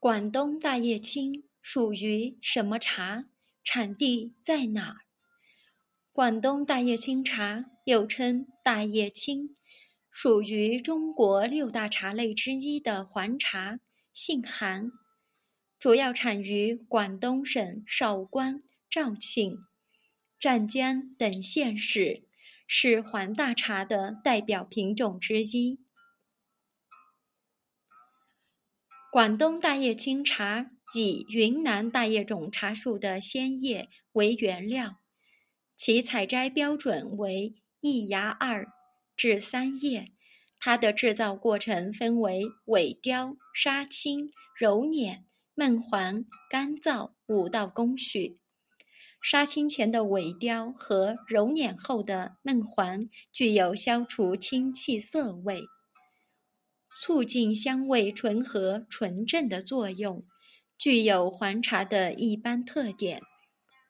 广东大叶青属于什么茶？产地在哪儿？广东大叶青茶又称大叶青，属于中国六大茶类之一的黄茶，性寒，主要产于广东省韶关、肇庆、湛江等县市，是黄大茶的代表品种之一。广东大叶青茶以云南大叶种茶树的鲜叶为原料，其采摘标准为一芽二至三叶。它的制造过程分为萎凋、杀青、揉捻、闷黄、干燥五道工序。杀青前的萎凋和揉捻后的闷黄具有消除青气涩味。促进香味醇和纯正的作用，具有黄茶的一般特点，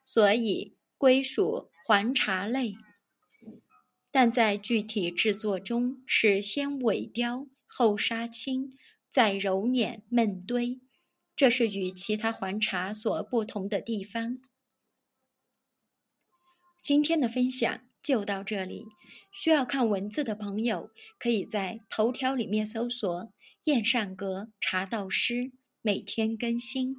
所以归属黄茶类。但在具体制作中是先萎凋，后杀青，再揉捻闷堆，这是与其他黄茶所不同的地方。今天的分享就到这里。需要看文字的朋友，可以在头条里面搜索“燕善阁茶道师”，每天更新。